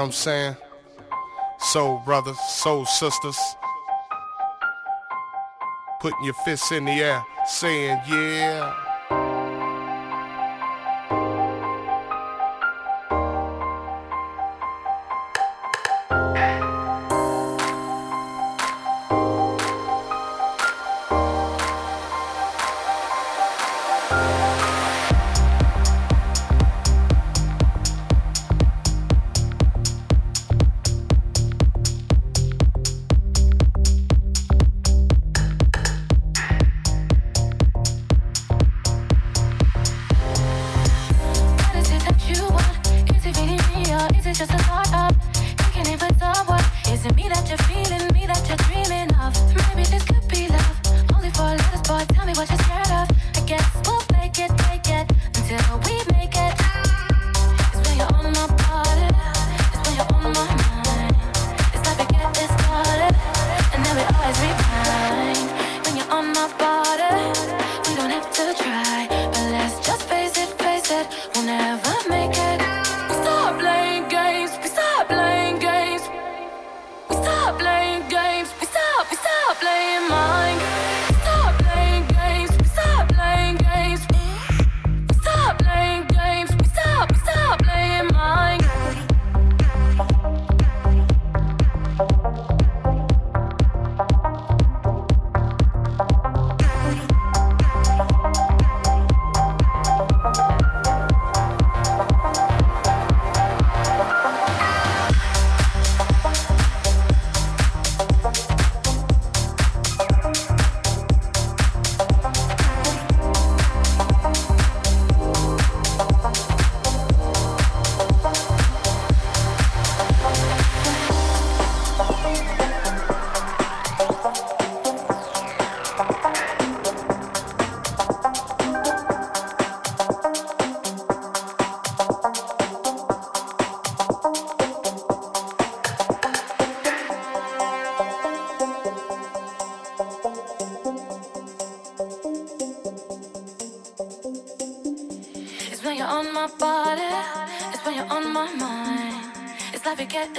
what I'm saying? Soul brothers, soul sisters. Putting your fists in the air, saying, yeah.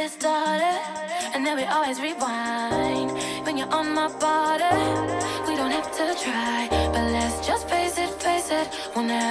and then we always rewind. When you're on my body. we don't have to try, but let's just face it, face it, we'll never.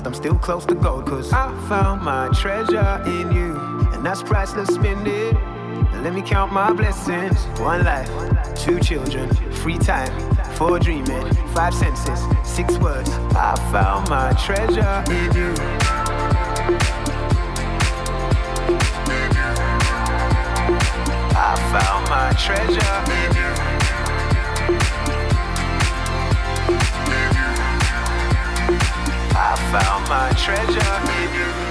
Lost, I'm still close to gold, cause I found my treasure in you. And that's priceless, spend it. Let me count my blessings. One life, two children, free time, four dreaming, five senses, six words. I found my treasure in you. I found my treasure in you. Found my treasure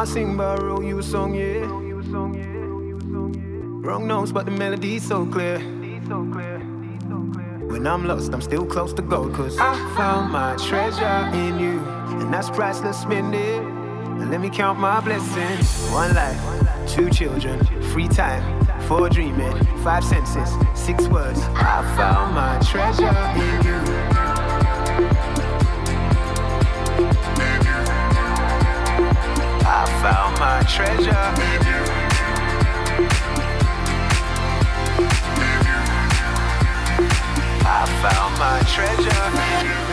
I sing roll you song, yeah. Wrong notes, but the melody's so clear. When I'm lost, I'm still close to gold, cause I found my treasure in you. And that's priceless, spend. And let me count my blessings. One life, two children, free time, four dreaming, five senses, six words. I found my treasure in you. Found my treasure. I found my treasure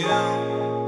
reunião.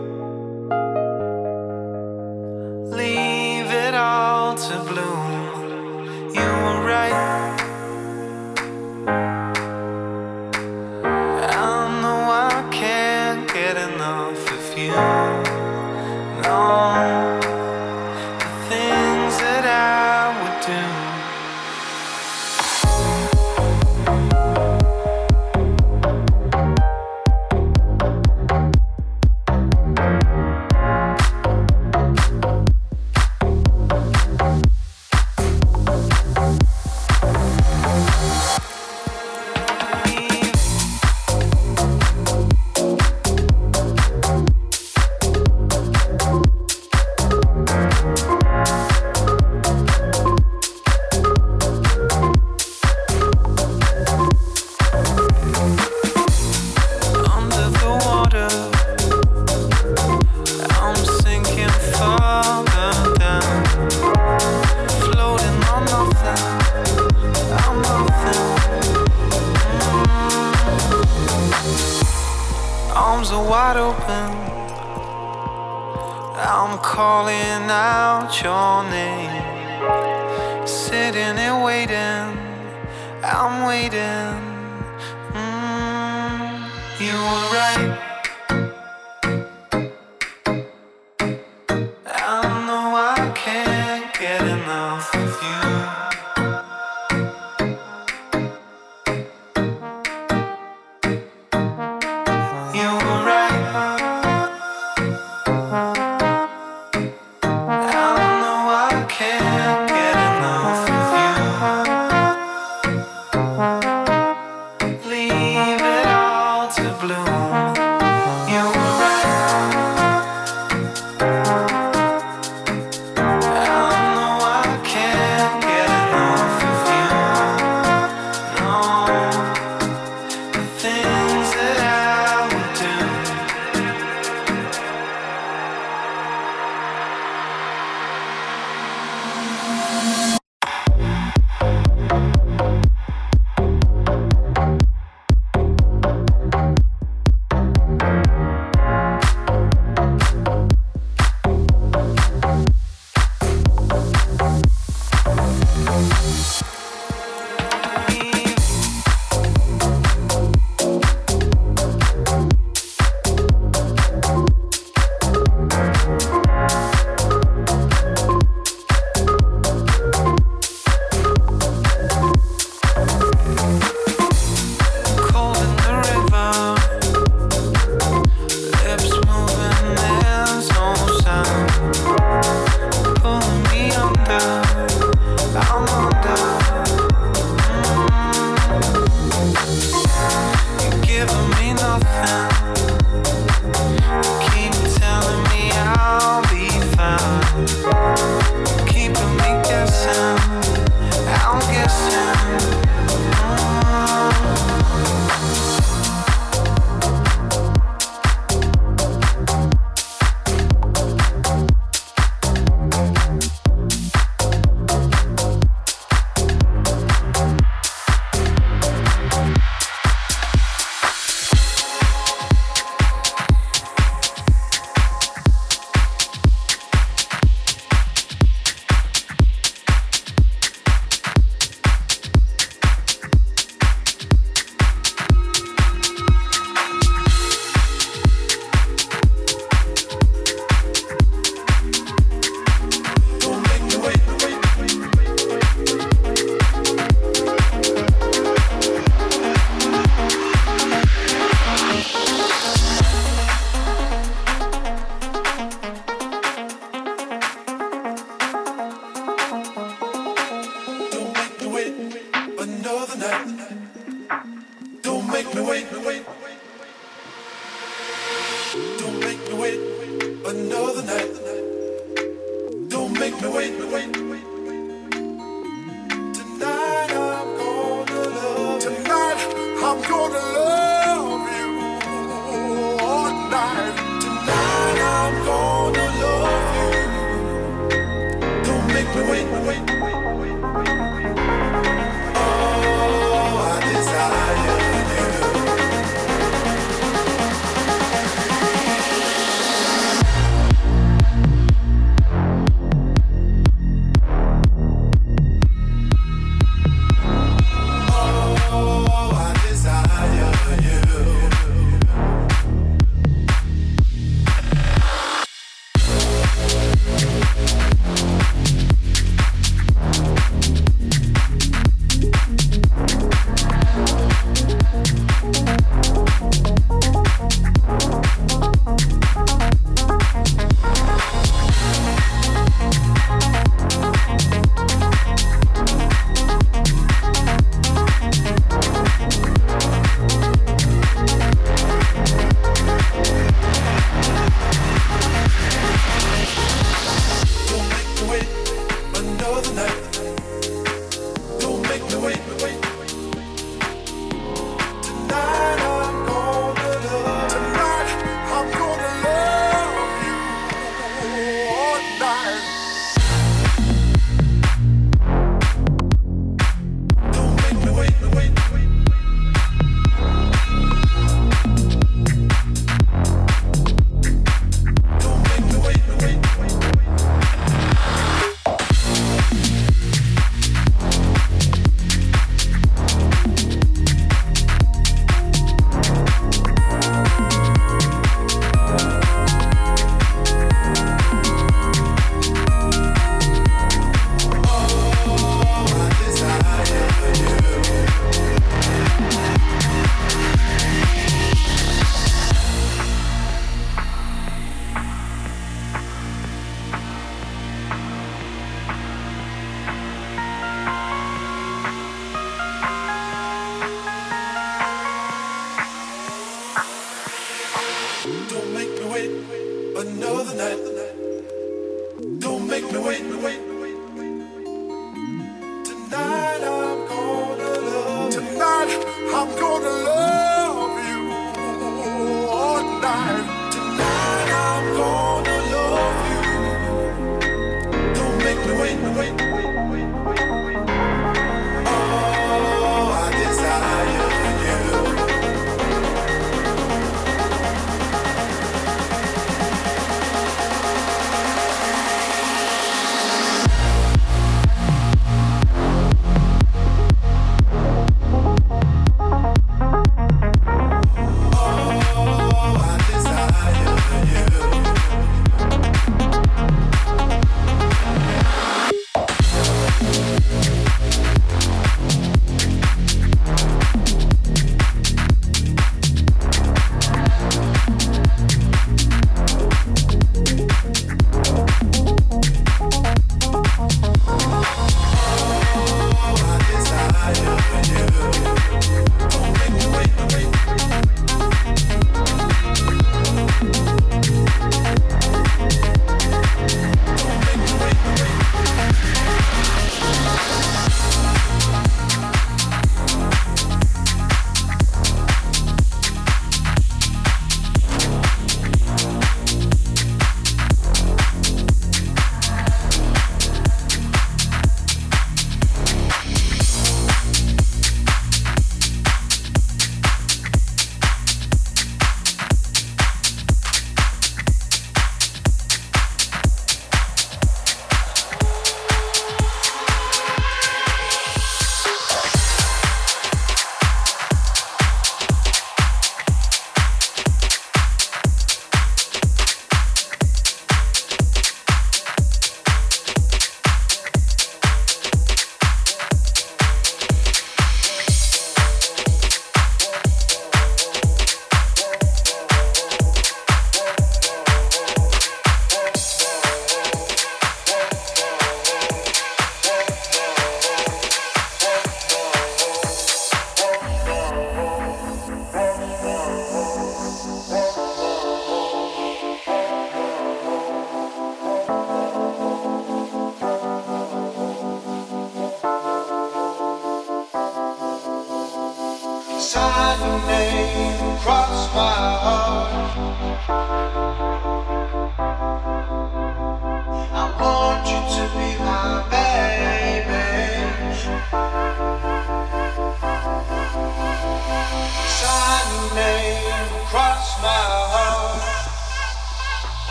Música